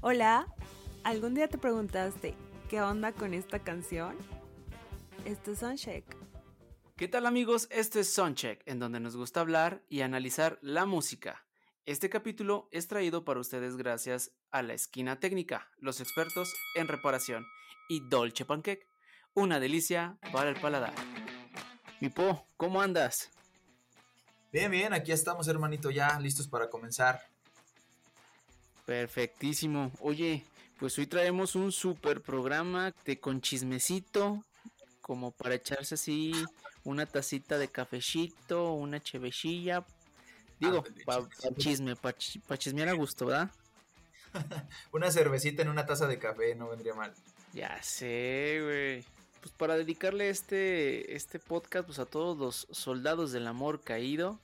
Hola, ¿algún día te preguntaste qué onda con esta canción? Esto es Soundcheck. ¿Qué tal amigos? Esto es Soundcheck, en donde nos gusta hablar y analizar la música. Este capítulo es traído para ustedes gracias a La Esquina Técnica, los expertos en reparación, y Dolce Pancake, una delicia para el paladar. Mi Po, ¿cómo andas? Bien, bien, aquí estamos hermanito ya listos para comenzar. Perfectísimo. Oye, pues hoy traemos un super programa de con chismecito, como para echarse así una tacita de cafecito, una chevechilla. Digo, para chisme, para chismear a gusto, ¿verdad? una cervecita en una taza de café no vendría mal. Ya sé, güey. Pues para dedicarle este, este podcast pues a todos los soldados del amor caído,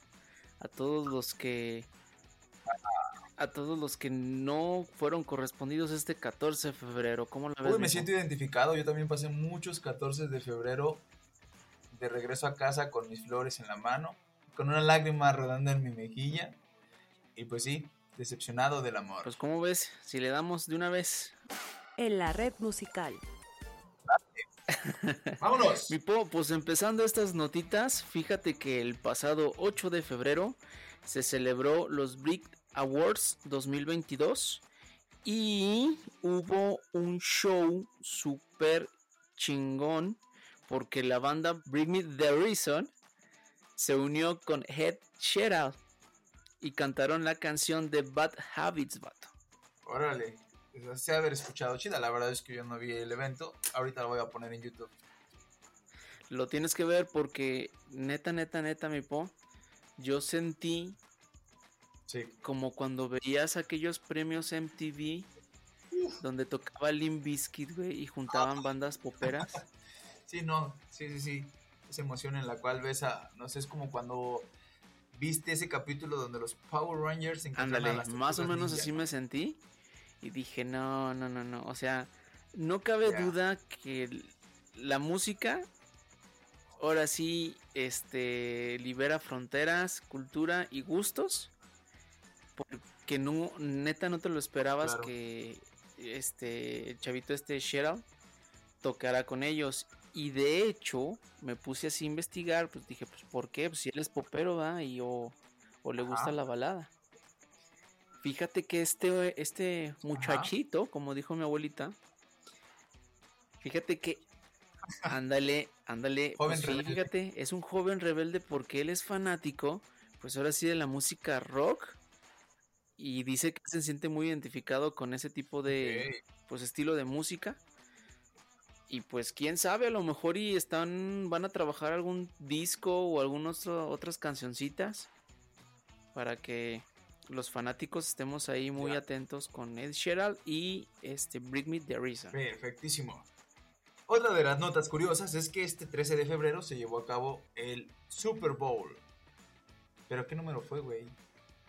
a todos los que a todos los que no fueron correspondidos este 14 de febrero. ¿Cómo la ves? Uy, me siento identificado. Yo también pasé muchos 14 de febrero de regreso a casa con mis flores en la mano, con una lágrima rodando en mi mejilla. Y pues sí, decepcionado del amor. Pues ¿cómo ves? Si le damos de una vez. En la red musical. ¡Vámonos! Mi po, pues empezando estas notitas, fíjate que el pasado 8 de febrero se celebró los Brick Awards 2022 y hubo un show super chingón porque la banda Bring Me The Reason se unió con Head Sheryl y cantaron la canción de Bad Habits, vato. Órale, se haber escuchado chida, la verdad es que yo no vi el evento, ahorita lo voy a poner en YouTube. Lo tienes que ver porque neta, neta, neta, mi po, yo sentí como cuando veías aquellos premios MTV donde tocaba Limp Bizkit, güey, y juntaban bandas poperas. Sí, no, sí, sí, sí. Esa emoción en la cual ves a, no sé, es como cuando viste ese capítulo donde los Power Rangers Ándale, más o menos así me sentí y dije, no, no, no, no, o sea, no cabe duda que la música ahora sí este libera fronteras, cultura y gustos porque no, neta no te lo esperabas que este el chavito este Cheryl tocara con ellos. Y de hecho, me puse así a investigar, pues dije, pues ¿por qué? Pues si él es popero, ¿va? Y o, le gusta la balada. Fíjate que este, este muchachito, como dijo mi abuelita, fíjate que ándale, ándale, pues fíjate, es un joven rebelde porque él es fanático, pues ahora sí de la música rock y dice que se siente muy identificado con ese tipo de pues estilo de música y pues quién sabe a lo mejor y están van a trabajar algún disco o algunas otras cancioncitas para que los fanáticos estemos ahí muy atentos con Ed Sheeran y este Bring Me the Reason. Perfectísimo. Otra de las notas curiosas es que este 13 de febrero se llevó a cabo el Super Bowl. ¿Pero qué número fue, güey?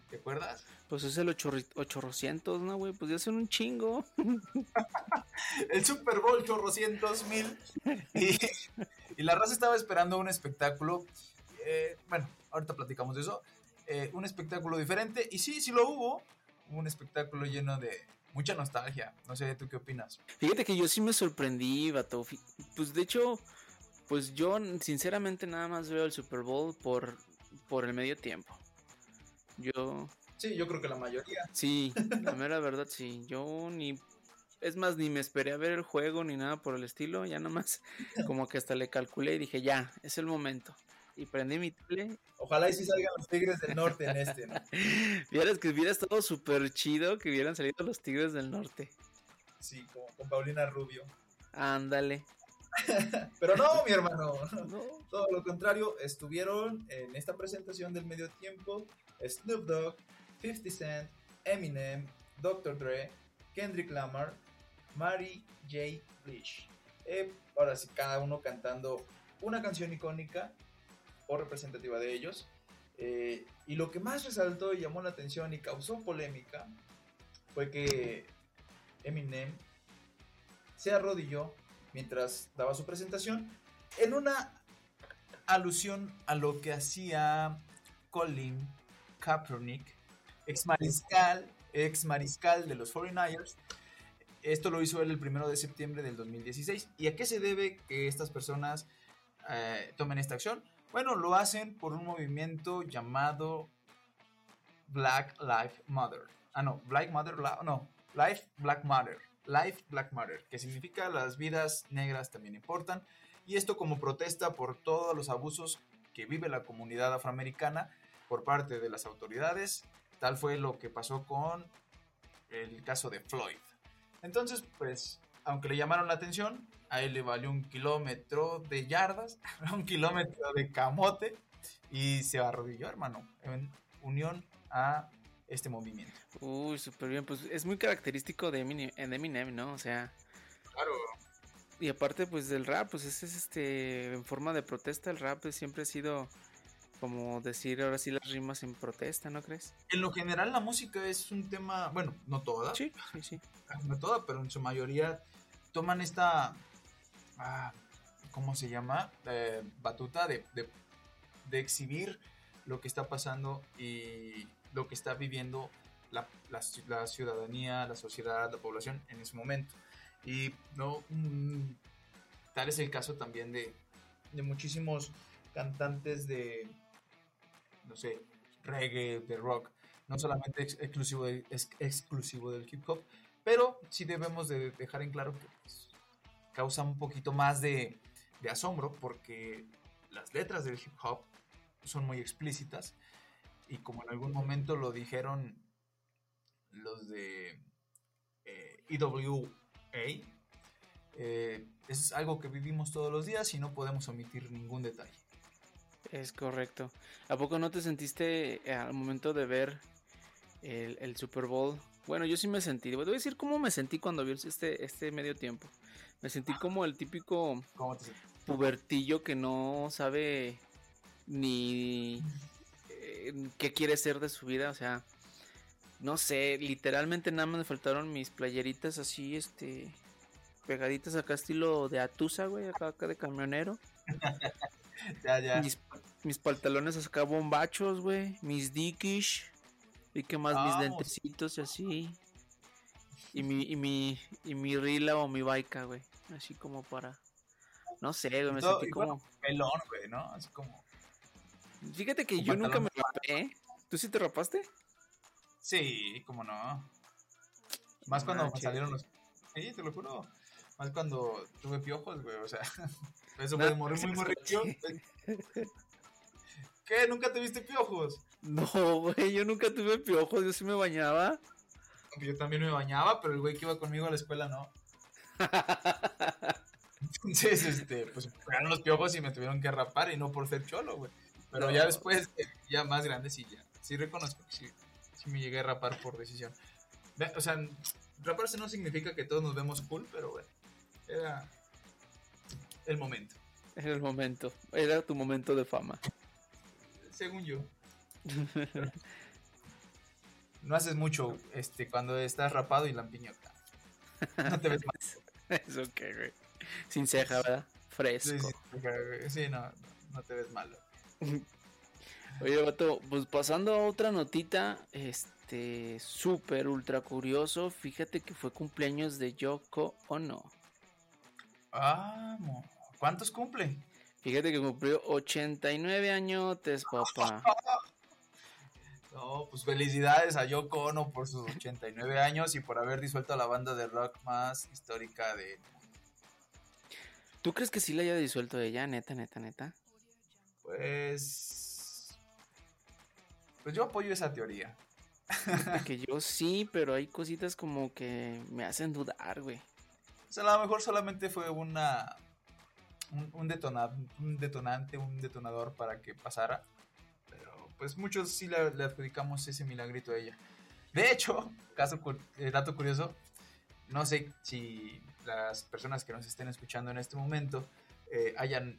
¿Te acuerdas? Pues es el 800, ¿no, güey? Pues ya son un chingo. el Super Bowl chorrocientos mil. Y, la raza estaba esperando un espectáculo. Eh, bueno, ahorita platicamos de eso. Eh, un espectáculo diferente. Y sí, sí lo hubo. Un espectáculo lleno de mucha nostalgia. No sé, ¿tú qué opinas? Fíjate que yo sí me sorprendí, vato. Pues de hecho, pues yo sinceramente nada más veo el Super Bowl por, por el medio tiempo. Yo. Sí, yo creo que la mayoría. Sí, la mera verdad, sí. Yo ni. Es más, ni me esperé a ver el juego ni nada por el estilo. Ya nomás, como que hasta le calculé y dije, ya, es el momento. Y prendí mi tele. Ojalá y si salgan los Tigres del Norte en este, ¿no? Vieras que hubiera estado súper chido que hubieran salido los Tigres del Norte. Sí, como con Paulina Rubio. Ándale. Pero no, mi hermano. Todo lo contrario, estuvieron en esta presentación del medio tiempo Snoop Dogg, 50 Cent, Eminem, Dr. Dre, Kendrick Lamar, Mary J. Blige. Eh, ahora sí, cada uno cantando una canción icónica o representativa de ellos. Eh, y lo que más resaltó y llamó la atención y causó polémica fue que Eminem se arrodilló mientras daba su presentación en una alusión a lo que hacía Colin Kaepernick, ex mariscal ex mariscal de los 49ers. Esto lo hizo él el primero de septiembre del 2016. ¿Y a qué se debe que estas personas eh, tomen esta acción? Bueno, lo hacen por un movimiento llamado Black Lives Matter. Ah, no, Black Matter, no, Life Black Matter. Life Black Matter, que significa las vidas negras también importan. Y esto como protesta por todos los abusos que vive la comunidad afroamericana por parte de las autoridades. Tal fue lo que pasó con el caso de Floyd. Entonces, pues, aunque le llamaron la atención, a él le valió un kilómetro de yardas, un kilómetro de camote y se arrodilló, hermano, en unión a este movimiento. Uy, súper bien, pues es muy característico de Eminem, ¿no? O sea... Claro. Y aparte, pues del rap, pues es, es este, en forma de protesta, el rap siempre ha sido como decir ahora sí las rimas en protesta, ¿no crees? En lo general la música es un tema, bueno, no toda. Sí, sí, sí. No toda, pero en su mayoría toman esta, ah, ¿cómo se llama? Eh, batuta de, de, exhibir lo que está pasando y lo que está viviendo la, la, ciudadanía, la sociedad, la población en ese momento. Y no, mm, tal es el caso también de, de muchísimos cantantes de, no sé, reggae, de rock, no solamente exclusivo, es exclusivo del hip hop, pero sí debemos de dejar en claro que pues, causa un poquito más de, asombro porque las letras del hip hop son muy explícitas y como en algún momento lo dijeron los de eh, EWA, eh, es algo que vivimos todos los días y no podemos omitir ningún detalle. Es correcto. ¿A poco no te sentiste eh, al momento de ver el, Super Bowl? Bueno, yo sí me sentí. Voy a decir cómo me sentí cuando vi este, este medio tiempo. Me sentí como el típico pubertillo que no sabe ni eh, qué quiere ser de su vida. O sea, no sé, literalmente nada más me faltaron mis playeritas así, este, pegaditas acá estilo de Atusa, güey, acá, acá de camionero. ya, ya. Mis, pantalones acá bombachos, güey. Mis dickish. Y qué más, mis lentecitos y así. Y mi, y mi, y mi rila o mi baica, güey. Así como para. No sé, güey, me sentí como. pelón, güey, ¿no? Así como. Fíjate que yo nunca me rapé. ¿eh? ¿Tú sí te rapaste? Sí, como no. Más cuando salieron los. Sí, te lo juro. Más cuando tuve piojos, güey, o sea. Eso puede morir muy morrillo. ¿Qué? ¿Nunca tuviste piojos? No, güey, yo nunca tuve piojos, yo sí me bañaba. Yo también me bañaba, pero el güey que iba conmigo a la escuela no. Entonces, este, pues fueron los piojos y me tuvieron que rapar y no por ser cholo, güey. Pero ya después, ya más grande, sí, ya. Sí reconozco que sí, sí me llegué a rapar por decisión. O sea, raparse no significa que todos nos vemos cool, pero bueno, era el momento. Era el momento. Era tu momento de fama. Según yo. no haces mucho este cuando estás rapado y lampiñota. No te ves mal. Es ok, güey. Sin ceja, ¿verdad? Fresco. Sí, no, no te ves malo. Oye, vato, pues pasando a otra notita, este, súper ultra curioso, fíjate que fue cumpleaños de Yoko Ono. Ah, ¿Cuántos cumple? Fíjate que cumplió 89 añotes, papá. No, pues felicidades a Yoko Ono por sus 89 años y por haber disuelto a la banda de rock más histórica de ¿Tú crees que sí la haya disuelto ella, neta, neta, neta? Pues. Pues yo apoyo esa teoría. que yo sí, pero hay cositas como que me hacen dudar, güey. Sea, a lo mejor solamente fue una un, detonante, un detonador para que pasara. Pero pues muchos sí le, adjudicamos ese milagrito a ella. De hecho, caso, eh, dato curioso, no sé si las personas que nos estén escuchando en este momento eh, hayan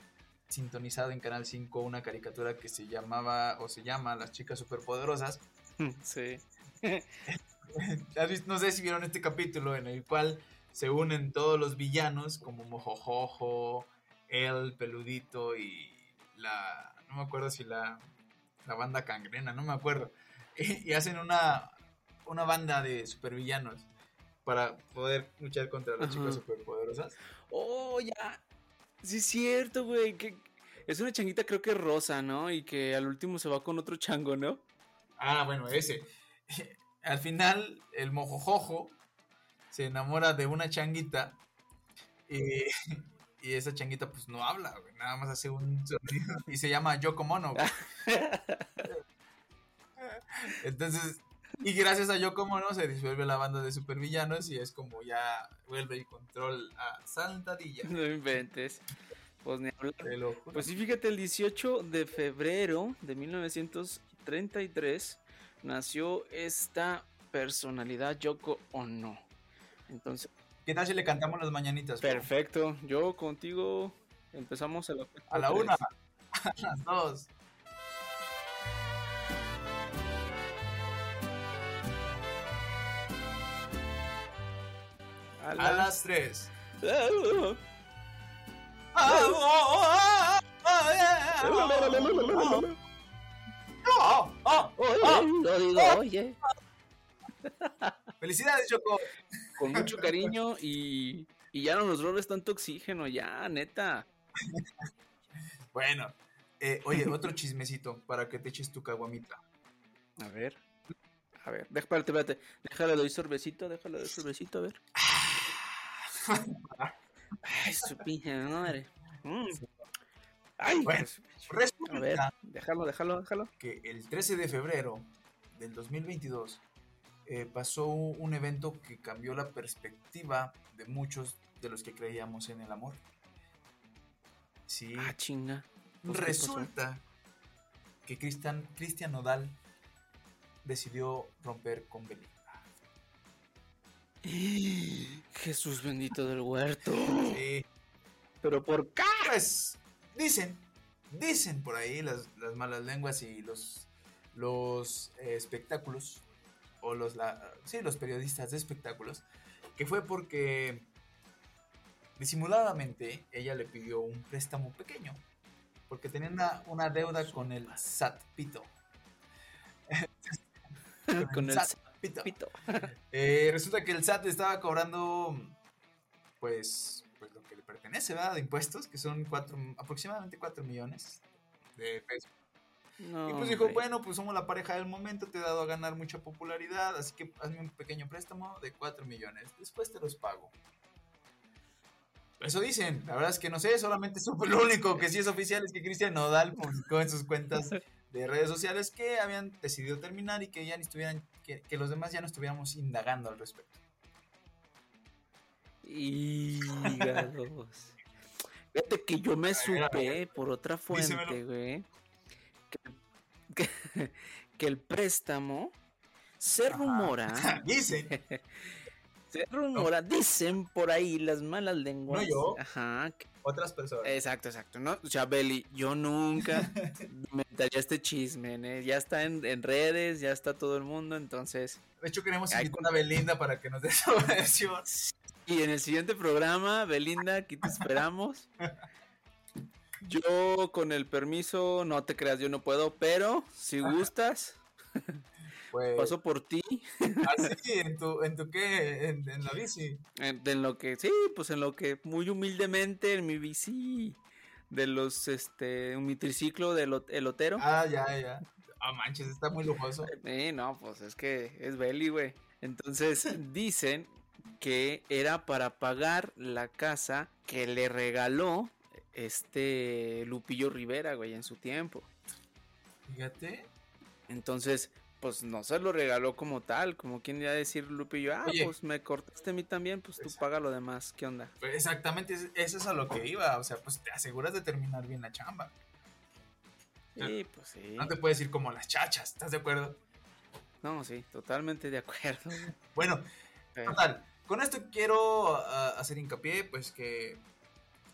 sintonizado en Canal 5 una caricatura que se llamaba o se llama Las chicas superpoderosas. Sí. no sé si vieron este capítulo en el cual se unen todos los villanos como Mojojojo, el peludito y la, no me acuerdo si la, la banda cangrena, no me acuerdo. Y, hacen una, una banda de supervillanos para poder luchar contra las chicas superpoderosas. Oh, ya. Sí, es cierto, güey. Que es una changuita, creo que rosa, ¿no? Y que al último se va con otro chango, ¿no? Ah, bueno, ese. Al final, el mojojojo se enamora de una changuita y, y esa changuita pues no habla, güey, nada más hace un sonido y se llama Yoko Mono. güey. Entonces, y gracias a Yoko Mono se disuelve la banda de supervillanos y es como ya vuelve el control a Santadilla. No inventes. Pues ni hablar. Pues sí, fíjate, el 18 de febrero de 1933 nació esta personalidad Yoko Ono. Entonces, ¿Qué tal si le cantamos las mañanitas? bro? perfecto. Yo contigo empezamos a la, A la una, a las dos. A A la- las tres. Lo digo, oye. Felicidades, Choco. Con mucho cariño y, y ya no nos robes tanto oxígeno, ya, neta. Bueno, eh, oye, otro chismecito para que te eches tu caguamita. A ver. A ver, espérate, espérate. Déjale, doy sorbecito, déjale, doy sorbecito, a ver. Ay, su pinche madre. Mm. Ay, Bueno, pues, a ver, Resulta déjalo, déjalo, déjalo. que el 13 de febrero del 2022 eh, pasó un evento que cambió la perspectiva de muchos de los que creíamos en el amor. Sí, Ah, chinga. Pues, resulta que Cristian, Cristian Nodal decidió romper con Belinda. Jesús bendito del huerto. Sí, Pero por qué? pues dicen, dicen por ahí las, las malas lenguas y los, los eh, espectáculos, o los, la, sí, los periodistas de espectáculos, que fue porque disimuladamente ella le pidió un préstamo pequeño, porque tenía una, una deuda con el SAT Pito. Con el SAT Pito. Eh, resulta que el SAT estaba cobrando, pues, pues lo que le pertenece, ¿verdad? De impuestos, que son cuatro, aproximadamente 4 millones de pesos. No, y pues dijo, hombre. bueno, pues somos la pareja del momento, te he dado a ganar mucha popularidad, así que hazme un pequeño préstamo de 4 millones, después te los pago. Eso dicen, la verdad es que no sé, solamente supe lo único que sí es oficial es que Cristian Nodal publicó en sus cuentas de redes sociales que habían decidido terminar y que ya ni estuvieran, que, que los demás ya no estuviéramos indagando al respecto. Hígados. Fíjate que yo me supe por otra fuente, güey. Que, que- el préstamo se rumora. Dicen, Se rumora, dicen por ahí las malas lenguas. No yo. Ajá. otras personas. exacto, exacto. ¿no? O sea, Beli, yo nunca inventaría este chisme. ¿eh? Ya está en, en redes, ya está todo el mundo, entonces. De hecho, queremos invitar a Belinda para que nos dé su versión. Y en el siguiente programa, Belinda, aquí te esperamos. Yo, con el permiso, no te creas, yo no puedo, pero si gustas, Pues, paso por ti. así, en tu, en tu qué, en, en la bici. En, en lo que, sí, pues en lo que muy humildemente en mi bici de los, este, mi triciclo del ot- elotero. Ah, ya, ya. Ah, manches, está muy lujoso. Eh, no, pues es que es Beli, güey. Entonces dicen que era para pagar la casa que le regaló este Lupillo Rivera, güey, en su tiempo. Fíjate. Entonces, pues no se lo regaló como tal, como quien iba a decir Lupillo, ah, Oye. pues me cortaste a mí también, pues tú paga lo demás, ¿qué onda? Pues exactamente, es- eso es a lo que iba. O sea, pues te aseguras de terminar bien la chamba. Sí, pues sí. No te puedes ir como las chachas, ¿estás de acuerdo? No, sí, totalmente de acuerdo. Bueno, Total, con esto quiero ah, hacer hincapié, pues que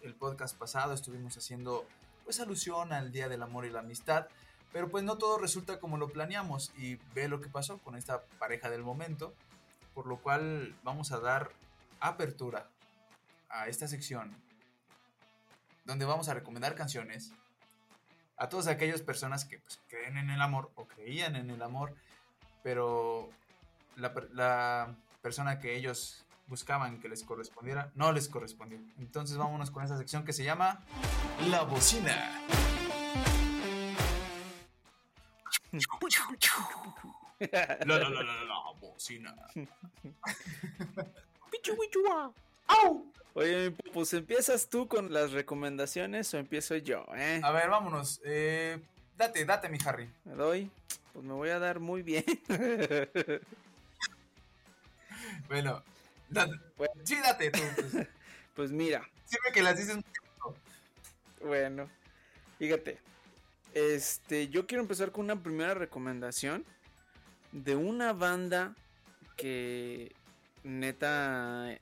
el podcast pasado estuvimos haciendo pues alusión al Día del Amor y la Amistad, pero pues no todo resulta como lo planeamos y ve lo que pasó con esta pareja del momento, por lo cual vamos a dar apertura a esta sección donde vamos a recomendar canciones a todas aquellas personas que pues, creen en el amor o creían en el amor, pero la, la persona que ellos buscaban que les correspondiera, no les correspondió. Entonces vámonos con esta sección que se llama La bocina. La, la, la, la, la bocina. Oye, pues empiezas tú con las recomendaciones o empiezo yo, ¿eh? A ver, vámonos. Eh, date, date, mi Harry. Me doy. Pues me voy a dar muy bien. bueno, date. sí, date tú. Pues. pues mira. Sirve que las dices. Bueno, fíjate. Este, yo quiero empezar con una primera recomendación de una banda que neta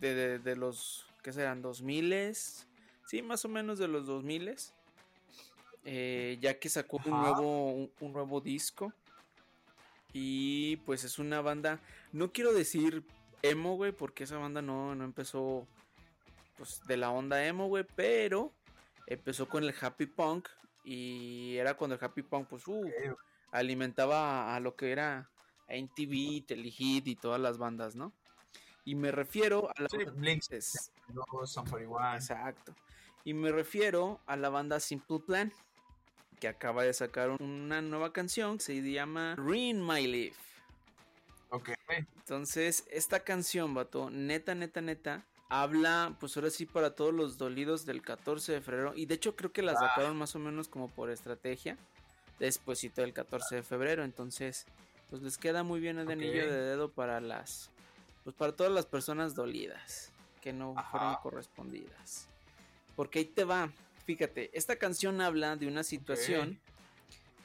de, de, los que serán 2000 sí más o menos de los 2000 eh, ya que sacó un nuevo un, nuevo disco y pues es una banda no quiero decir emo güey porque esa banda no, no empezó pues de la onda emo güey pero empezó con el happy punk y era cuando el happy punk pues uh, alimentaba a lo que era NTV, Telehit y todas las bandas, ¿no? Y me refiero a la Exacto. Y me refiero a la banda Simple Plan, que acaba de sacar una nueva canción que se llama Ruin My Life. Ok. Entonces, esta canción, vato, neta, neta, neta, habla, pues ahora sí, para todos los dolidos del 14 de febrero. Y de hecho, creo que la ah. sacaron más o menos como por estrategia, despuésito del 14 de febrero. Entonces, pues les queda muy bien el anillo de dedo para las, pues para todas las personas dolidas que no fueron correspondidas. Porque ahí te va, fíjate, esta canción habla de una situación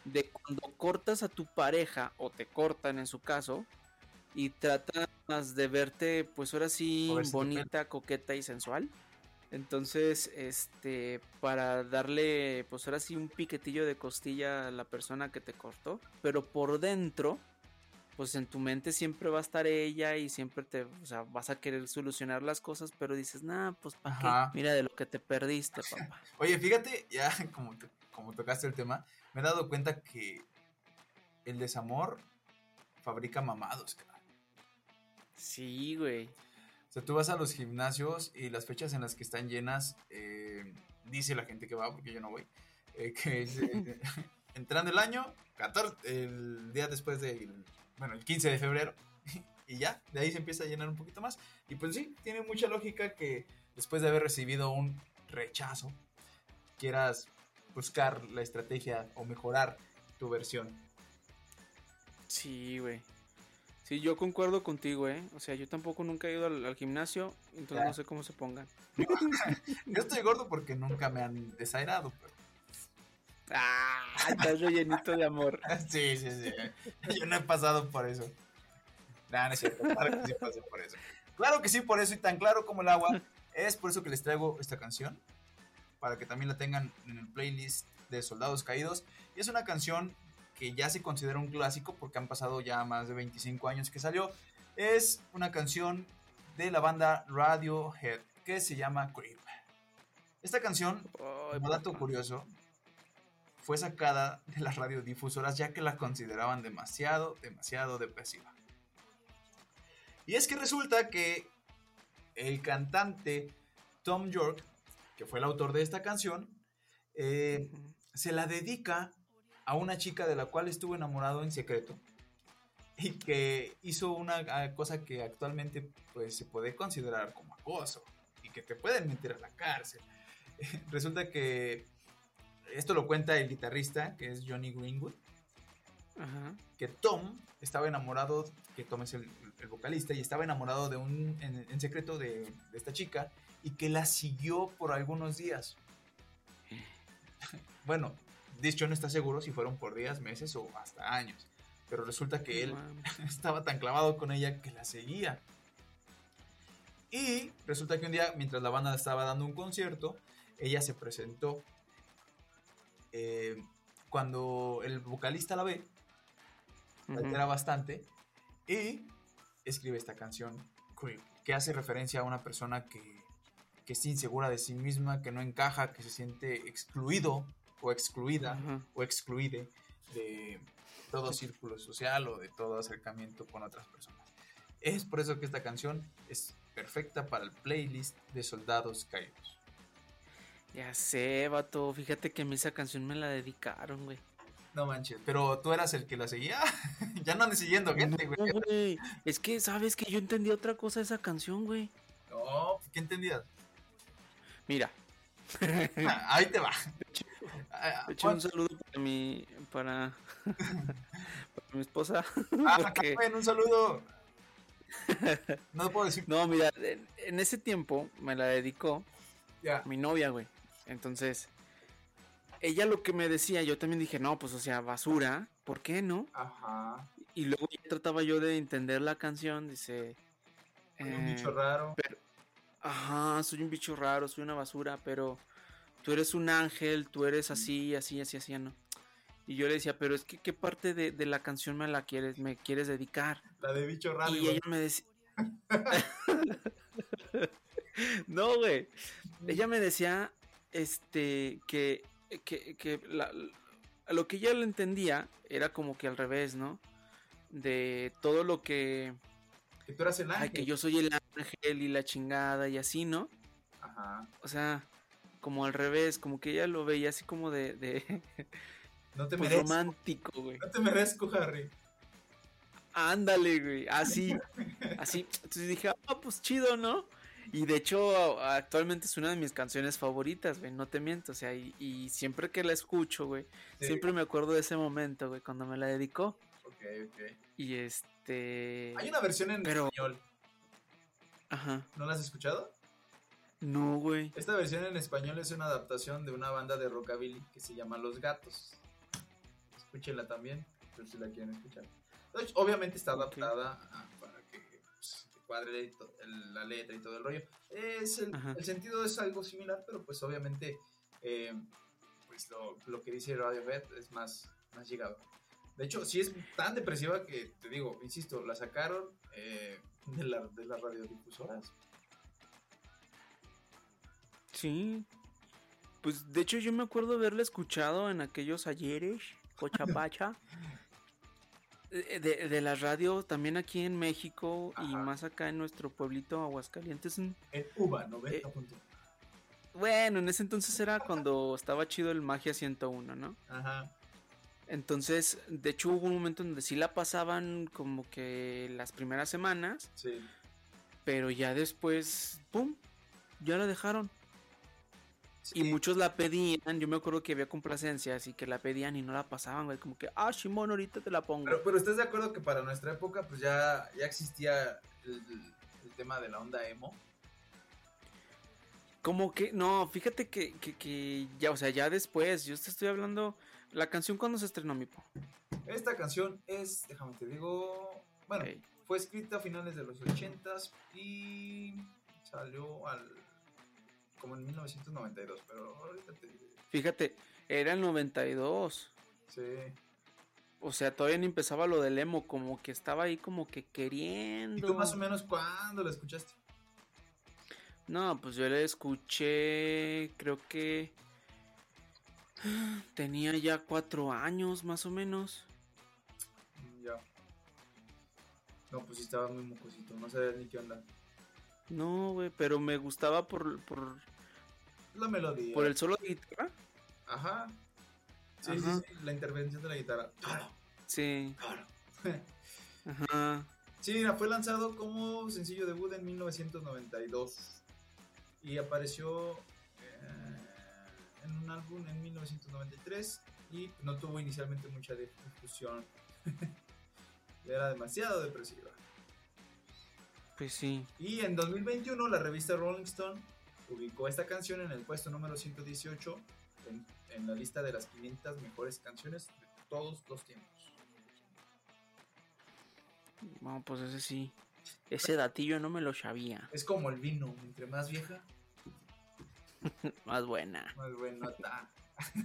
de cuando cortas a tu pareja o te cortan en su caso y tratas de verte pues ahora sí bonita, coqueta y sensual. Entonces, este, para darle, pues ahora sí un piquetillo de costilla a la persona que te cortó, pero por dentro pues en tu mente siempre va a estar ella y siempre te, o sea, vas a querer solucionar las cosas, pero dices, nah, pues ¿para qué? Mira de lo que te perdiste, papá. Oye, fíjate, ya como, como tocaste el tema, me he dado cuenta que el desamor fabrica mamados, cara. Sí, güey. O sea, tú vas a los gimnasios y las fechas en las que están llenas, eh, dice la gente que va, porque yo no voy, eh, que es, eh, entrando el año, 14, el día después del bueno, el 15 de febrero. y ya, de ahí se empieza a llenar un poquito más. Y pues sí, tiene mucha lógica que después de haber recibido un rechazo, quieras buscar la estrategia o mejorar tu versión. Sí, güey. Sí, yo concuerdo contigo, ¿eh? O sea, yo tampoco nunca he ido al, gimnasio, entonces no sé cómo se pongan. yo estoy gordo porque nunca me han desairado, pero Ah, estás rellenito de amor. Sí, sí, sí. Yo no he pasado por eso. No, no es cierto. Claro que sí pasé por eso. Claro que sí, por eso y tan claro como el agua. Es por eso que les traigo esta canción. Para que también la tengan en el playlist de Soldados Caídos. Y es una canción que ya se considera un clásico porque han pasado ya más de 25 años que salió. Es una canción de la banda Radiohead que se llama Creep. Esta canción, como dato curioso, fue sacada de las radiodifusoras ya que la consideraban demasiado, demasiado depresiva. Y es que resulta que el cantante Tom York, que fue el autor de esta canción, eh, se la dedica a una chica de la cual estuvo enamorado en secreto y que hizo una ah, cosa que actualmente pues se puede considerar como acoso y que te pueden meter a la cárcel. Resulta que esto lo cuenta el guitarrista, que es Johnny Greenwood, que Tom estaba enamorado, que Tom es el, vocalista, y estaba enamorado de un, en, secreto de, esta chica, y que la siguió por algunos días. bueno, dicho no está seguro si fueron por días, meses o hasta años, pero resulta que él estaba tan clavado con ella que la seguía. Y resulta que un día, mientras la banda estaba dando un concierto, ella se presentó. Eh, cuando el vocalista la ve, la bastante y escribe esta canción que hace referencia a una persona que, que, es insegura de sí misma, que no encaja, que se siente excluido o excluida o excluide de, todo círculo social o de todo acercamiento con otras personas. Es por eso que esta canción es perfecta para el playlist de soldados caídos. Ya sé, vato. Fíjate que a mí esa canción me la dedicaron, güey. No manches, pero tú eras el que la seguía. ya no andes siguiendo gente, güey. Es que, ¿sabes que yo entendí otra cosa de esa canción, güey? No, ¿qué entendías? Mira. Ahí te va. De hecho, un saludo para mi, para, para mi esposa. Ah, porque... un saludo. No puedo decir. No, mira, en ese tiempo me la dedicó mi novia, güey. Entonces, ella lo que me decía, yo también dije, no, pues o sea, basura, ¿por qué no? Ajá. Y luego trataba yo de entender la canción, dice... Soy un bicho raro. ajá, soy un bicho raro, soy una basura, pero tú eres un ángel, tú eres así, así, así, así, ¿no? Y yo le decía, pero es que qué parte de, de la canción me la quieres, me quieres dedicar. La de bicho raro. Y ella me decía... no, güey. Ella me decía, este, que, que, que lo que ella le entendía era como que al revés, ¿no? De todo lo que... Que tú eras el ángel. Ay, que yo soy el ángel y la chingada y así, ¿no? Ajá. O sea, como al revés, como que ella lo veía así como de... de no te pues romántico, güey. No te merezco, Harry. Ándale, güey, así, así. Entonces dije, ah, pues chido, ¿no? Y de hecho, actualmente es una de mis canciones favoritas, güey, no te miento, o sea, y, siempre que la escucho, güey, siempre me acuerdo de ese momento, güey, cuando me la dedicó. Ok, ok. Y este... Hay una versión en español. Ajá. ¿No la has escuchado? No, güey. Esta versión en español es una adaptación de una banda de rockabilly que se llama Los Gatos. Escúchenla también, si la quieren escuchar. obviamente está adaptada para que cuadre la letra y todo el rollo. Es el, sentido es algo similar, pero pues obviamente eh, pues lo, que dice Radiohead es más, más llegado. De hecho, sí es tan depresiva que, te digo, insisto, la sacaron eh, de, la, de las radiodifusoras. Sí. Pues de hecho yo me acuerdo haberla escuchado en aquellos ayeres, Cochapacha. Eh, de, de la radio también aquí en México y más acá en nuestro pueblito Aguascalientes. En Uva, 90 eh, bueno, en ese entonces era cuando estaba chido el Magia 101, ¿no? Ajá. Entonces, de hecho hubo un momento donde sí la pasaban como que las primeras semanas. Sí. Pero ya después, ¡pum! Ya la dejaron. Y muchos la pedían, yo me acuerdo que había complacencias y que la pedían y no la pasaban, güey, como que, ah, Shimon, ahorita te la pongo. Pero, pero ¿estás de acuerdo que para nuestra época pues ya, ya existía el, tema de la onda emo? Como que, no, fíjate que, que, ya, o sea, ya después, yo te estoy hablando, la canción cuando se estrenó, mi po. Esta canción es, déjame te digo, bueno, fue escrita a finales de los ochentas y salió al como en 1992, pero ahorita te Fíjate, era el 92. Sí. O sea, todavía no empezaba lo del emo, como que estaba ahí como que queriendo. ¿Y tú más o menos cuándo la escuchaste? No, pues yo la escuché, creo que tenía ya cuatro años más o menos. Mm, ya. No, pues sí estaba muy mocosito, no sabía ni qué onda. No, güey, pero me gustaba por, por... La melodía. Por el solo de guitarra. Ajá. Sí, sí, sí, la intervención de la guitarra. Claro. Sí. Claro. Ajá. Sí, mira, fue lanzado como sencillo debut en 1992 y apareció eh, en un álbum en 1993 y no tuvo inicialmente mucha difusión. Era demasiado depresiva. Pues sí. Y en 2021 la revista Rolling Stone ubicó esta canción en el puesto número 118 en, la lista de las 500 mejores canciones de todos los tiempos. Bueno, pues ese sí. Ese datillo no me lo sabía. Es como el vino, entre más vieja, más buena. Más buena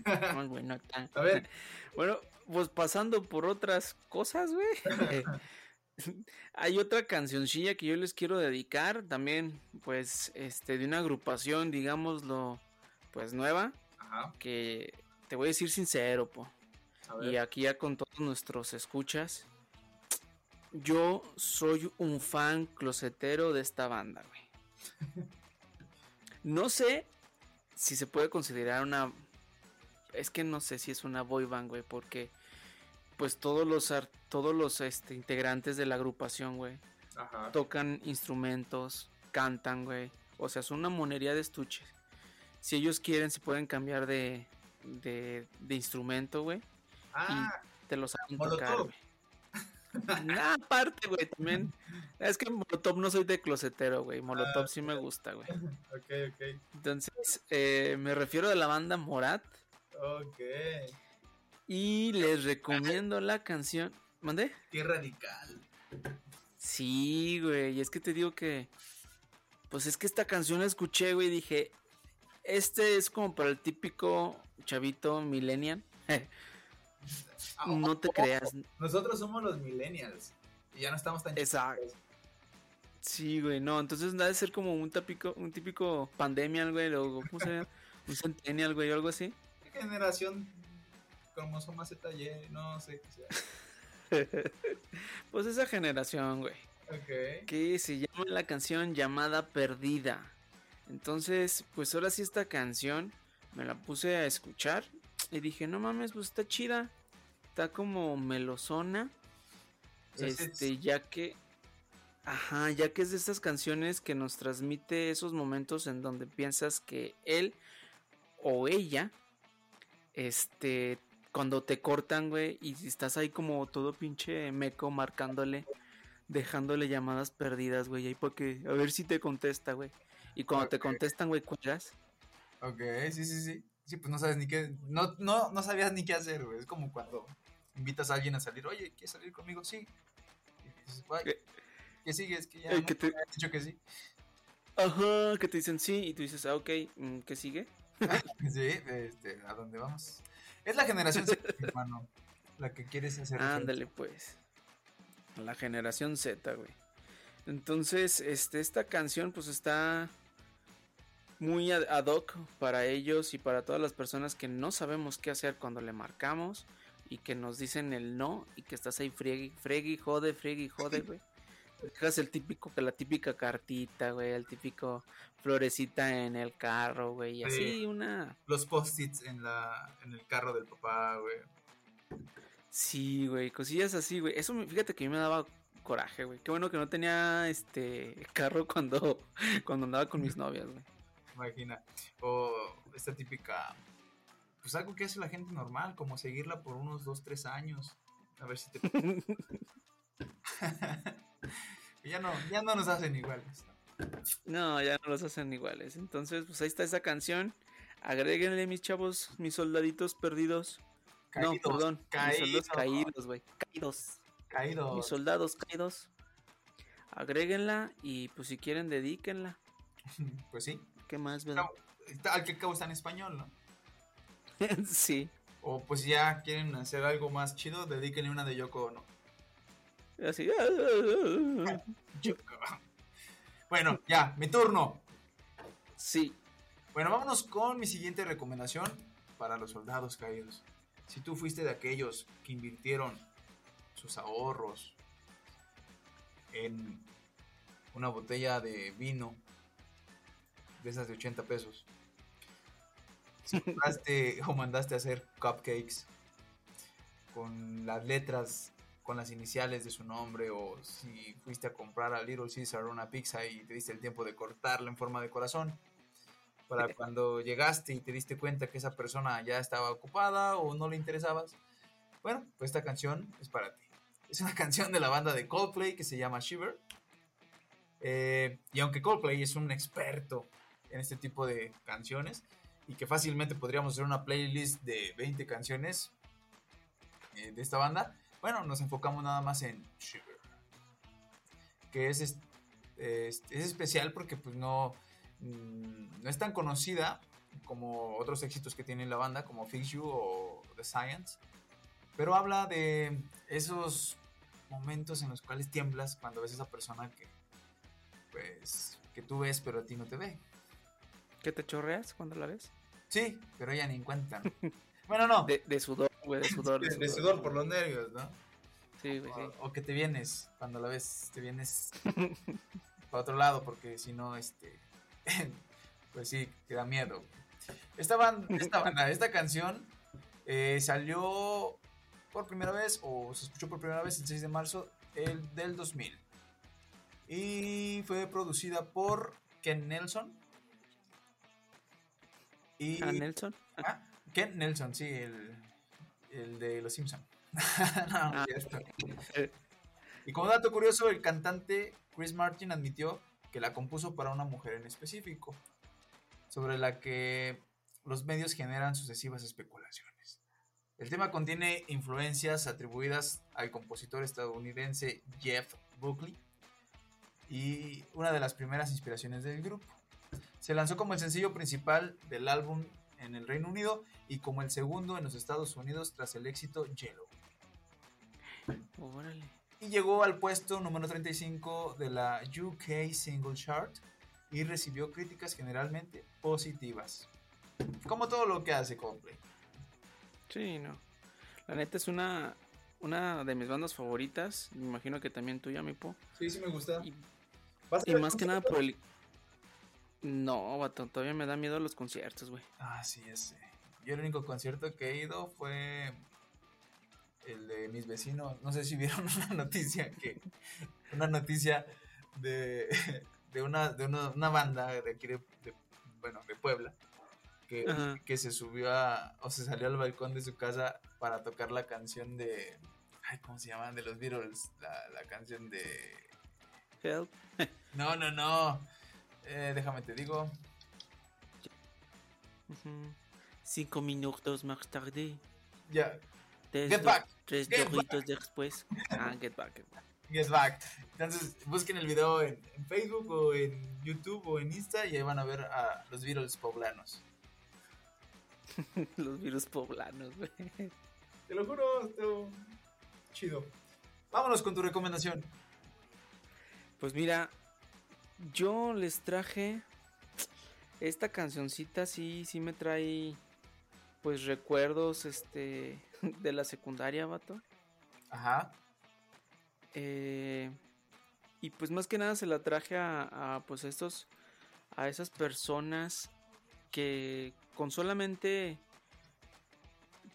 más buena A ver. Bueno, pues pasando por otras cosas, güey. Hay otra cancioncilla que yo les quiero dedicar, también, pues, este, de una agrupación, digámoslo, pues nueva. Ajá. Que te voy a decir sincero, po. y aquí ya con todos nuestros escuchas, yo soy un fan closetero de esta banda, güey. No sé si se puede considerar una... Es que no sé si es una boy band, güey, porque pues todos los todos los este, integrantes de la agrupación, güey, tocan instrumentos, cantan, güey. O sea, es una monería de estuches. Si ellos quieren, se pueden cambiar de, de, de instrumento, güey. Ah, y te lo saben tocar, güey. Nah, aparte, güey, también. Es que Molotov no soy de closetero, güey. Molotov sí me gusta, güey. Ok, ok. Entonces, eh, me refiero a la banda Morat. Ok. Y les recomiendo la canción. ¿Mandé? Qué radical. Sí, güey. Y es que te digo que. Pues es que esta canción la escuché, güey. Y dije. Este es como para el típico chavito millennial. No te creas. Nosotros somos los millennials. Y ya no estamos tan Exacto. Sí, güey, no, entonces debe ser como un típico, un típico pandemial, güey, o ¿cómo se llama? un centennial, güey, o algo así. Generación cromosoma ZY, no sé qué sea. pues esa generación, güey. Que se llama la canción llamada Perdida. Entonces, pues ahora sí esta canción me la puse a escuchar y dije, no mames, pues está chida está como melosona. Este, ya que. Ajá, ya que es de estas canciones que nos transmite esos momentos en donde piensas que él o ella, este, cuando te cortan, güey, y si estás ahí como todo pinche meco marcándole, dejándole llamadas perdidas, güey, ahí porque, a ver si te contesta, güey. Y cuando te contestan, güey, cuelgas. Ok, sí, sí, sí. Sí, pues no sabes ni qué, no, no, no sabías ni qué hacer, güey. Es como cuando invitas a alguien a salir, oye, ¿quieres salir conmigo? Sí. ¿Qué sigue? Es que ya no te... han dicho que sí. Ajá, que te dicen sí y tú dices, ah, ok, mm, ¿qué sigue? sí, este, ¿a dónde vamos? Es la generación Z, hermano, la que quieres hacer. Ándale, pues. La generación Z, güey. Entonces, este, esta canción, pues está muy ad hoc para ellos y para todas las personas que no sabemos qué hacer cuando le marcamos y que nos dicen el no y que estás ahí friegue, friegue, jode, friegue, jode, güey. Dejas el típico, la típica cartita, güey, el típico florecita en el carro, güey, y así una... Los post-its en, la, en el carro del papá, güey. Sí, güey, cosillas así, güey. Eso, fíjate que a mí me daba coraje, güey. Qué bueno que no tenía este carro cuando, cuando andaba con mis novias, güey. Imagina. O esta típica pues algo que hace la gente normal, como seguirla por unos 2, 3 años. A ver si te... ya, no, ya no nos hacen iguales. No, ya no los hacen iguales. Entonces, pues ahí está esa canción. Agréguenle, mis chavos, mis soldaditos perdidos. no, perdón. Mis soldados caídos, güey. Caídos. Caídos. Mis soldados caídos. Agréguenla y pues si quieren, dedíquenla. Pues sí. ¿Qué más, verdad? Al que cabo está en español, ¿no? sí. O pues si ya quieren hacer algo más chido, dedíquenle una de Yoko no. Así. bueno, ya, mi turno. Sí. Bueno, vámonos con mi siguiente recomendación para los soldados caídos. Si tú fuiste de aquellos que invirtieron sus ahorros en una botella de vino de esas de 80 pesos si mandaste o mandaste a hacer cupcakes con las letras, con las iniciales de su nombre, o si fuiste a comprar a Little Caesar una pizza y te diste el tiempo de cortarla en forma de corazón, para cuando llegaste y te diste cuenta que esa persona ya estaba ocupada o no le interesabas, bueno, pues esta canción es para ti. Es una canción de la banda de Coldplay que se llama Shiver. Eh, y aunque Coldplay es un experto en este tipo de canciones, y que fácilmente podríamos hacer una playlist de 20 canciones eh, de esta banda, bueno, nos enfocamos nada más en Shiver. Que es, es, es, especial porque pues no, mm, no es tan conocida como otros éxitos que tiene la banda, como Fix You o The Science. Pero habla de esos momentos en los cuales tiemblas cuando ves a esa persona que, pues, que tú ves pero a ti no te ve. ¿Que te chorreas cuando la ves? Sí, pero ella ni en cuenta. bueno, no. De, sudor, Güey, de sudor. De, de sudor por los nervios, ¿no? Sí, güey, sí. O, o que te vienes, cuando la ves, te vienes para otro lado, porque si no, este, pues sí, te da miedo. Esta banda, esta, banda, esta canción eh, salió por primera vez, o se escuchó por primera vez el 6 de marzo el, del 2000. Y fue producida por Ken Nelson. Y, ¿A Nelson? Ah, Ken Nelson, sí, el, el de Los Simpson. no, Ah. cierto. Y como dato curioso, el cantante Chris Martin admitió que la compuso para una mujer en específico, sobre la que los medios generan sucesivas especulaciones. El tema contiene influencias atribuidas al compositor estadounidense Jeff Buckley y una de las primeras inspiraciones del grupo. Se lanzó como el sencillo principal del álbum en el Reino Unido y como el segundo en los Estados Unidos tras el éxito Yellow Órale. y llegó al puesto número 35 de la UK Single Chart y recibió críticas generalmente positivas. Como todo lo que hace Coldplay. Sí, no. La neta es una, una de mis bandas favoritas. Me imagino que también tuya, mi po. Sí, sí me gusta. Y, y más que nada por el. No, vato, todavía me da miedo los conciertos, güey. Ah, sí, ese. Yo el único concierto que he ido fue el de mis vecinos. No sé si vieron una noticia que una noticia de, de una de una, una banda de aquí de, de- bueno, de Puebla que, Ajá. que se subió a o se salió al balcón de su casa para tocar la canción de ay, ¿cómo se llama? De los Beatles, la, la canción de Help. No, no, no. Eh, déjame te digo. Cinco minutos más tarde. Ya, Tres, Get back, tres get doritos después. Ah, get back. get back. Get Back. Entonces, busquen el video en, en Facebook o en YouTube o en Insta y ahí van a ver a los Beatles poblanos. los virus poblanos, güey. Te lo juro, esto chido. Vámonos con tu recomendación. Pues mira, yo les traje esta cancioncita, sí, sí me trae pues recuerdos este de la secundaria, vato. Ajá. Eh, y pues más que nada se la traje a, a, pues estos a esas personas que con solamente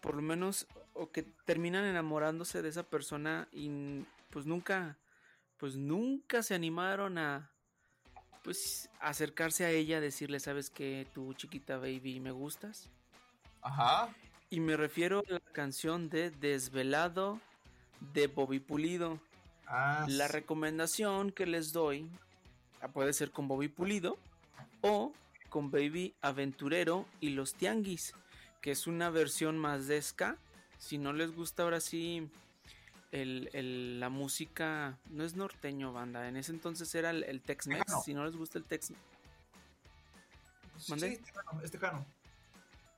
por lo menos o que terminan enamorándose de esa persona y pues nunca pues nunca se animaron a pues acercarse a ella decirle sabes que tu chiquita baby me gustas Ajá. y me refiero a la canción de Desvelado de Bobby Pulido Ah, la sí. recomendación que les doy ah, puede ser con Bobby Pulido o con Baby Aventurero y los Tianguis, que es una versión más de ska. Si no les gusta ahora sí el, el- la música, no es norteño banda, en ese entonces era el, el Tex-Mex. Si no les gusta el Tex, Sí, sí, es tejano, es tejano.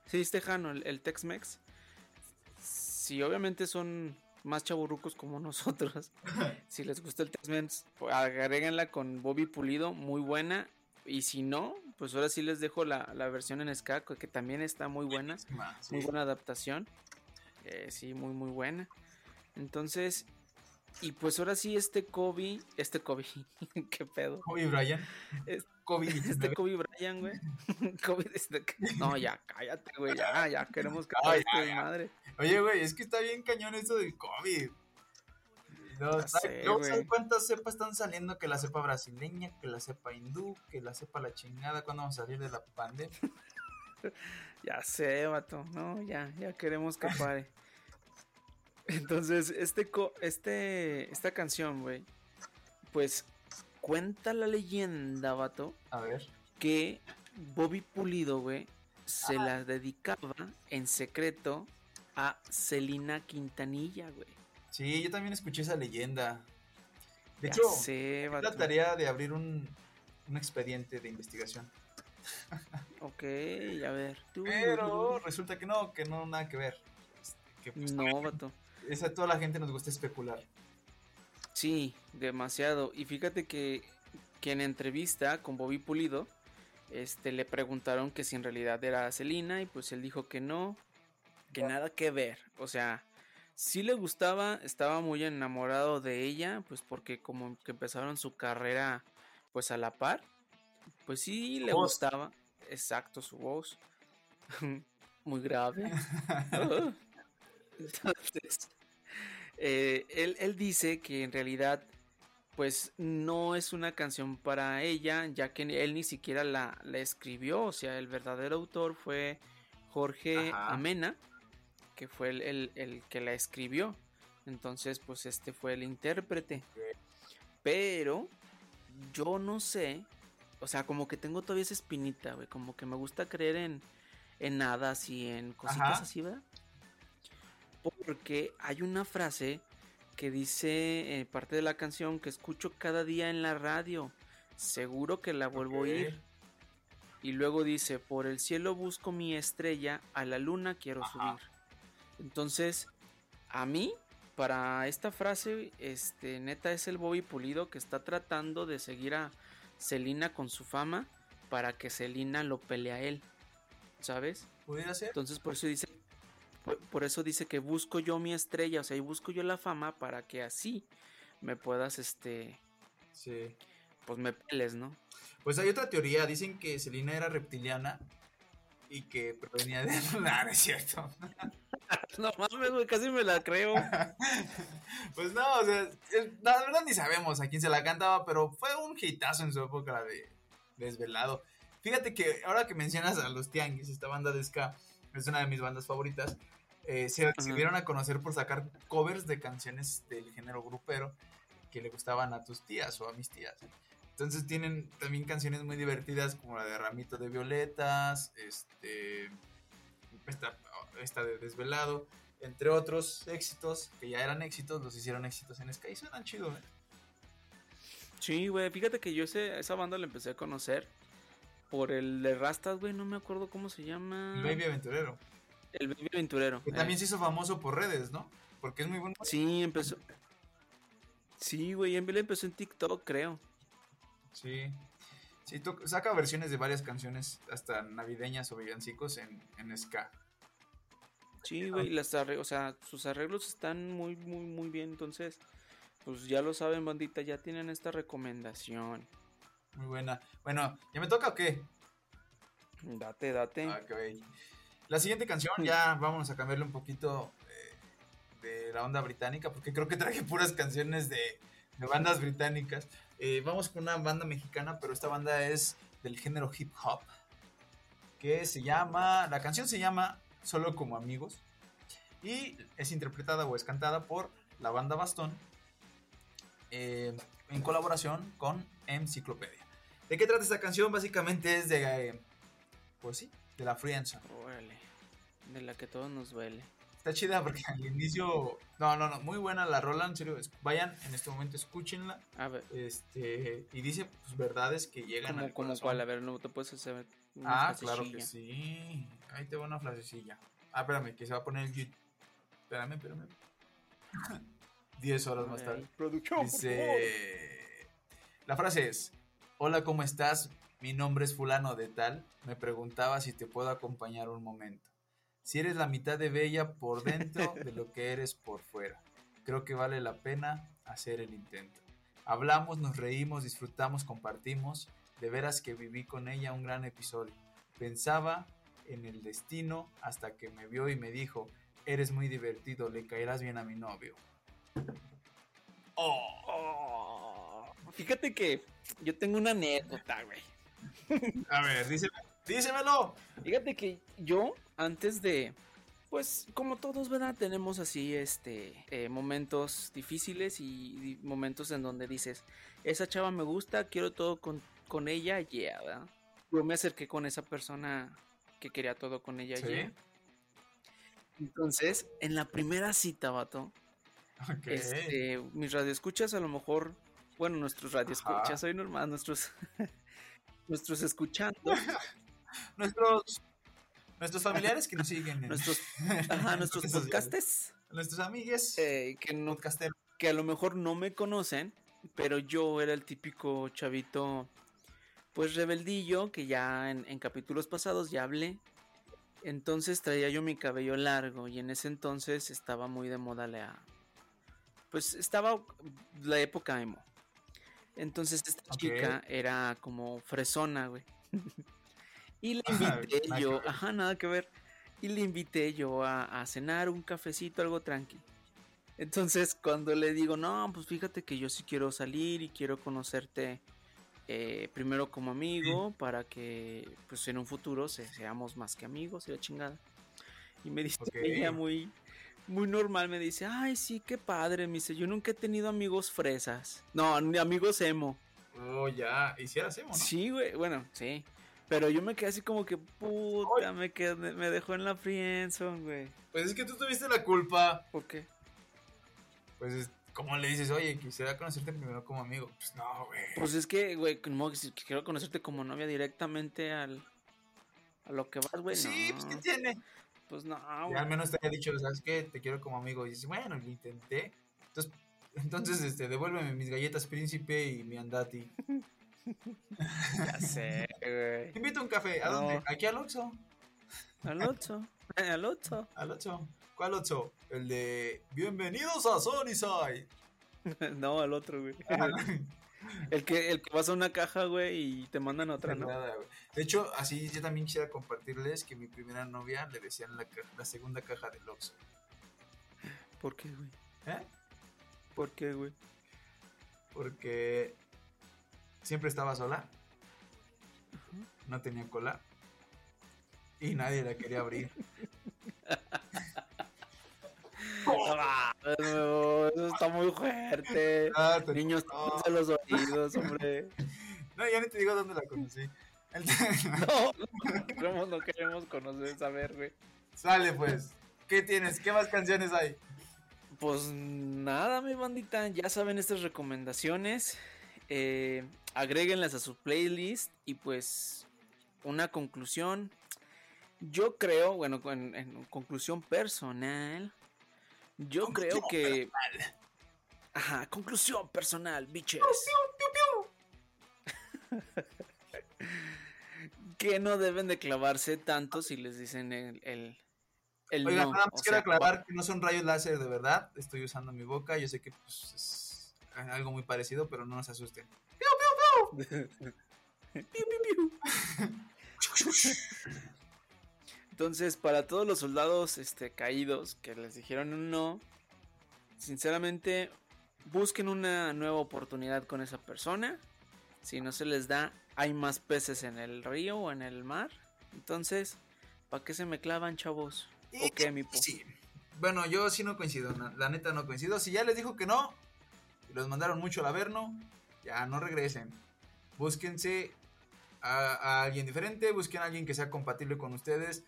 sí, es tejano, el, el Tex-Mex. Si obviamente son más chaburrucos como nosotros, si les gusta el Tex-Mex, pues, agréguenla con Bobby Pulido, muy buena. Y si no, pues ahora sí les dejo la, la versión en ska, que también está muy buena. Sí. Muy buena adaptación. Eh, sí, muy, muy buena. Entonces, y pues ahora sí, este Kobe, este Kobe, qué pedo. Kobe Bryant. Es- Kobe. Este Kobe Bryant, güey. Kobe, este- no, ya, cállate, güey, ya, ya queremos que Ay, este ya, madre. Oye, güey, es que está bien cañón esto del COVID. No, ¿sabes- sé, luego, güey. ¿sabes cuántas cepas están saliendo? Que la cepa brasileña, que la cepa hindú, que la cepa la chingada. ¿Cuándo vamos a salir de la pandemia? Ya sé, vato. No, ya, ya queremos que pare. Entonces, este, co- este, esta canción, güey, pues cuenta la leyenda, vato, A ver. que Bobby Pulido, güey, se la dedicaba en secreto a Celina Quintanilla, güey. Sí, yo también escuché esa leyenda. De Ya hecho, sé, es la tarea de abrir un, un expediente de investigación. Ok, a ver. Pero resulta que no, que no nada que ver. Este, Que pues, No, vato. Esa, toda la gente nos gusta especular. Sí, demasiado. Y fíjate que, que en entrevista con Bobby Pulido, este, le preguntaron que si en realidad era Celina y pues él dijo que no. que nada que ver. O sea, sí le gustaba, estaba muy enamorado de ella, pues porque como que empezaron su carrera pues a la par, pues sí le gustaba, exacto, su voz, muy grave. Entonces, eh, él, él dice que en realidad pues no es una canción para ella, ya que él ni siquiera la, la escribió, o sea, el verdadero autor fue Jorge Amena, que fue el, el, que la escribió. Entonces, pues este fue el intérprete. Pero yo no sé, o sea, como que tengo todavía esa espinita, güey, como que me gusta creer en, en hadas y en cositas así, ¿verdad? Porque hay una frase que dice eh, parte de la canción que escucho cada día en la radio. Seguro que la vuelvo a oír. Y luego dice, por el cielo busco mi estrella, a la luna quiero subir. Entonces, a mí, para esta frase, este, neta es el Bobby Pulido que está tratando de seguir a Selina con su fama para que Selina lo pelee a él. ¿Sabes? ¿Pudiera ser? Entonces, por eso dice por, eso dice que busco yo mi estrella, o sea, y busco yo la fama para que así me puedas, este... Sí. Pues me peles, ¿no? Pues hay otra teoría, dicen que Selina era reptiliana y que provenía de... no, es cierto. no mames, güey, casi me la creo. pues no, o sea, la verdad ni sabemos a quién se la cantaba, pero fue un hitazo en su época de Desvelado. Fíjate que ahora que mencionas a los Tianguis, esta banda de ska, es una de mis bandas favoritas. Eh, se, dieron a conocer por sacar covers de canciones del género grupero que le gustaban a tus tías o a mis tías. Entonces tienen también canciones muy divertidas como la de Ramito de Violetas, este, esta, de Desvelado, entre otros éxitos que ya eran éxitos, los hicieron éxitos en Sky y suenan chido, ¿eh? Sí, güey, fíjate que yo ese, esa banda la empecé a conocer por el de Rastas, güey, no me acuerdo cómo se llama. Baby Aventurero. El Baby Aventurero. Que también eh. se hizo famoso por redes, ¿no? Porque es muy bueno. Sí, empezó. Sí, güey, en empezó en TikTok, creo. Sí. Sí, saca versiones de varias canciones, hasta navideñas o villancicos en, en ska. Sí, güey, las o sea, sus arreglos están muy, muy, muy bien. Entonces, pues ya lo saben, bandita, ya tienen esta recomendación. Muy buena. Bueno, ¿ya me toca o qué? Date, date. La siguiente canción, ya vamos a cambiarle un poquito eh, de la onda británica, porque creo que traje puras canciones de, bandas británicas. Eh, vamos con una banda mexicana, pero esta banda es del género hip hop, que se llama, la canción se llama Solo como amigos, y es interpretada o es cantada por la banda Bastón, eh, en colaboración con Enciclopedia. ¿De qué trata esta canción? Básicamente es de. Pues sí, de la frienza. Órale. De la que todos nos duele. Está chida porque al inicio. No, no, no. Muy buena la rola, en serio. Vayan en este momento, escúchenla. A ver. Este. Y dice pues, verdades que llegan como, al como cuál, a ver, no te puedes hacer. ah, claro que sí. Ahí te va una frasecilla. Ah, espérame, que se va a poner el. Espérame, espérame. 10 horas más tarde. Producción. Dice. La frase es: Hola, ¿cómo estás? Mi nombre es fulano de tal. Me preguntaba si te puedo acompañar un momento. Si eres la mitad de bella por dentro de lo que eres por fuera. Creo que vale la pena hacer el intento. Hablamos, nos reímos, disfrutamos, compartimos. De veras que viví con ella un gran episodio. Pensaba en el destino hasta que me vio y me dijo, eres muy divertido, le caerás bien a mi novio. Oh. Fíjate que yo tengo una anécdota, güey. A ver, dísemelo. Fíjate que yo, antes de. Pues, como todos, ¿verdad? Tenemos así, este, eh, momentos difíciles y, momentos en donde dices, esa chava me gusta, quiero todo con, con ella, yeah, ¿verdad? Yo me acerqué con esa persona que quería todo con ella, ¿Sí? Entonces, en la primera cita, vato, este, mis radioescuchas a lo mejor bueno, nuestros radioescuchas, soy normal, nuestros, nuestros escuchando. nuestros, nuestros familiares que nos siguen. Nuestros, ajá, nuestros podcastes. Nuestros amigues. Eh, que, no, que a lo mejor no me conocen, pero yo era el típico chavito, pues rebeldillo, que ya en, capítulos pasados ya hablé. Entonces traía yo mi cabello largo y en ese entonces estaba muy de moda la... Pues estaba la época emo. Entonces esta chica era como fresona, güey. y le invité yo, ajá, nada que ver. Y le invité yo a, a, cenar un cafecito, algo tranqui. Entonces cuando le digo, no, pues fíjate que yo sí quiero salir y quiero conocerte eh, primero como amigo para que pues en un futuro seamos más que amigos y la chingada. Y me dice ella muy, muy normal, me dice, ay sí, qué padre, me dice, yo nunca he tenido amigos fresas. No, ni amigos emo. Oh, ya, hicieras emo, ¿no? Sí, güey, bueno, sí. Pero yo me quedé así como que, puta, me, quedé, me dejó en la friendzone, güey. Pues es que tú tuviste la culpa. ¿Por qué? Pues ¿Cómo le dices, oye, quisiera conocerte primero como amigo? Pues no, güey. Pues es que, güey, como que quiero conocerte como novia directamente al. A lo que vas, güey. Sí, pues ¿qué tiene? Pues no, güey. al menos te haya dicho, ¿sabes qué? Te quiero como amigo. Y dices, bueno, lo intenté. Entonces, entonces este, devuélveme mis galletas príncipe y mi andati. ya sé, güey. Te invito a un café. ¿A dónde? Aquí al Oxxo. Al Oxxo. Al Oxxo. Al Oxxo. ¿Cuál otro? El de Bienvenidos a Sunnyside. no, el otro, güey. El que, el que vas a una caja, güey, y te mandan otra, ¿no? de hecho, así yo también quisiera compartirles que mi primera novia le decían la, la segunda caja del Oxxo. ¿Por qué, güey? ¿Eh? ¿Por qué, güey? Porque siempre estaba sola. No tenía cola. Y nadie la quería abrir. eso está muy fuerte. Ah, Niños, no. los oídos, hombre. No, ya ni te digo dónde la conocí. no, no queremos conocer, saber, güey. Sale, pues. ¿Qué tienes? ¿Qué más canciones hay? Pues nada, mi bandita. Ya saben estas recomendaciones. Eh, agréguenlas a su playlist. Y pues, una conclusión. Yo creo, bueno, en conclusión personal, yo creo que. Ajá, conclusión personal, bitches. que no deben de clavarse tanto si les dicen el. el, el Oiga, nada más quiero aclarar que no son rayos láser de verdad. Estoy usando mi boca. Yo sé que pues, es algo muy parecido, pero no nos asusten. ¡Piu, piu, piu! ¡Piu, piu, piu! Entonces, para todos los soldados este, caídos que les dijeron un no, sinceramente, busquen una nueva oportunidad con esa persona. Si no se les da, hay más peces en el río o en el mar. Entonces, ¿para qué se me clavan, chavos? ¿O qué, mi Sí. Bueno, yo sí no coincido, la neta no coincido. Si ya les dijo que no, y los mandaron mucho al Averno, ya no regresen. Búsquense a, a, alguien diferente, busquen a alguien que sea compatible con ustedes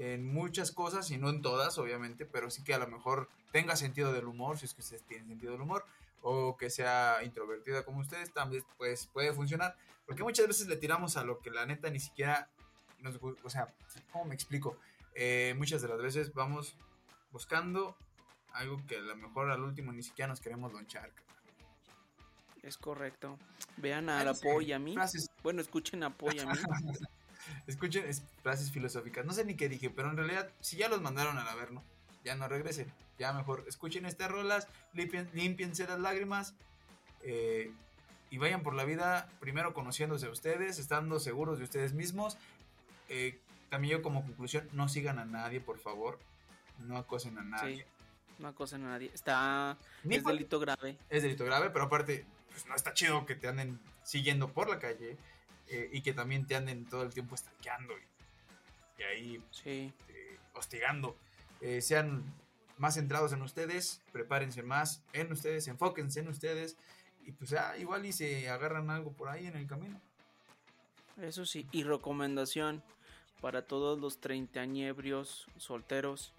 en muchas cosas y no en todas, obviamente, pero sí que a lo mejor tenga sentido del humor, si es que ustedes tienen sentido del humor, o que sea introvertida como ustedes, también pues puede funcionar, porque muchas veces le tiramos a lo que la neta ni siquiera nos o sea, ¿cómo me explico? Eh, muchas de las veces vamos buscando algo que a lo mejor al último ni siquiera nos queremos lonchar. Es correcto. Vean a la a mí. Bueno, escuchen a mí. Escuchen frases filosóficas. No sé ni qué dije, pero en realidad, si ya los mandaron al averno, ya no regresen. Ya mejor escuchen estas rolas, limpien, limpiense las lágrimas eh, y vayan por la vida primero conociéndose a ustedes, estando seguros de ustedes mismos. Eh, también yo como conclusión, no sigan a nadie, por favor. No acosen a nadie. no acosen a nadie. Está... es delito grave. Es delito grave, pero aparte, pues no está chido que te anden siguiendo por la calle eh, y que también te anden todo el tiempo estanqueando y, ahí sí. Eh, hostigando. Eh, sean más centrados en ustedes, prepárense más en ustedes, enfóquense en ustedes y pues ah, igual y se agarran algo por ahí en el camino. Eso sí, y recomendación para todos los treintañebrios solteros,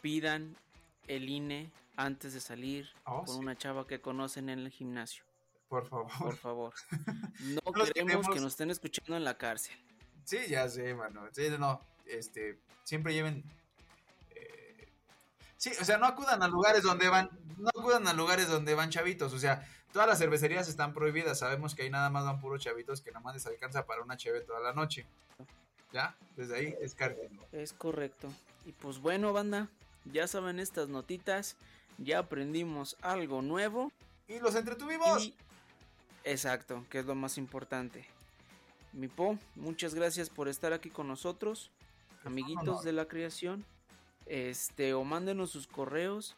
pidan el INE antes de salir oh, con una chava que conocen en el gimnasio. Por favor. Por favor. No queremos que nos estén escuchando en la cárcel. Sí, ya sé, mano. Sí, no. Este, siempre lleven. Eh, sí, o sea, no acudan a lugares donde van. No acudan a lugares donde van chavitos. O sea, todas las cervecerías están prohibidas. Sabemos que ahí nada más van puros chavitos que nada más les alcanza para una cheve toda la noche. Ya, desde ahí descárguenlo. Es correcto. Y pues bueno, banda, ya saben estas notitas, ya aprendimos algo nuevo. Y los entretuvimos. Exacto, que es lo más importante. Mi Po, muchas gracias por estar aquí con nosotros, amiguitos de la creación. Este, o mándenos sus correos,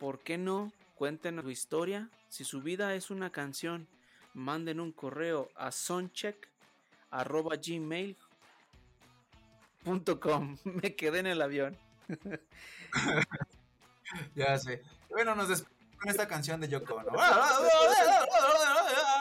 ¿por qué no? Cuéntenos su historia. Si su vida es una canción, manden un correo a soncheck@gmail.com. Me quedé en el avión. ya sé. Bueno, nos despedimos con esta canción de Yoko ¿no?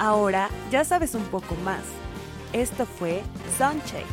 Ahora ya sabes un poco más. Esto fue Soundcheck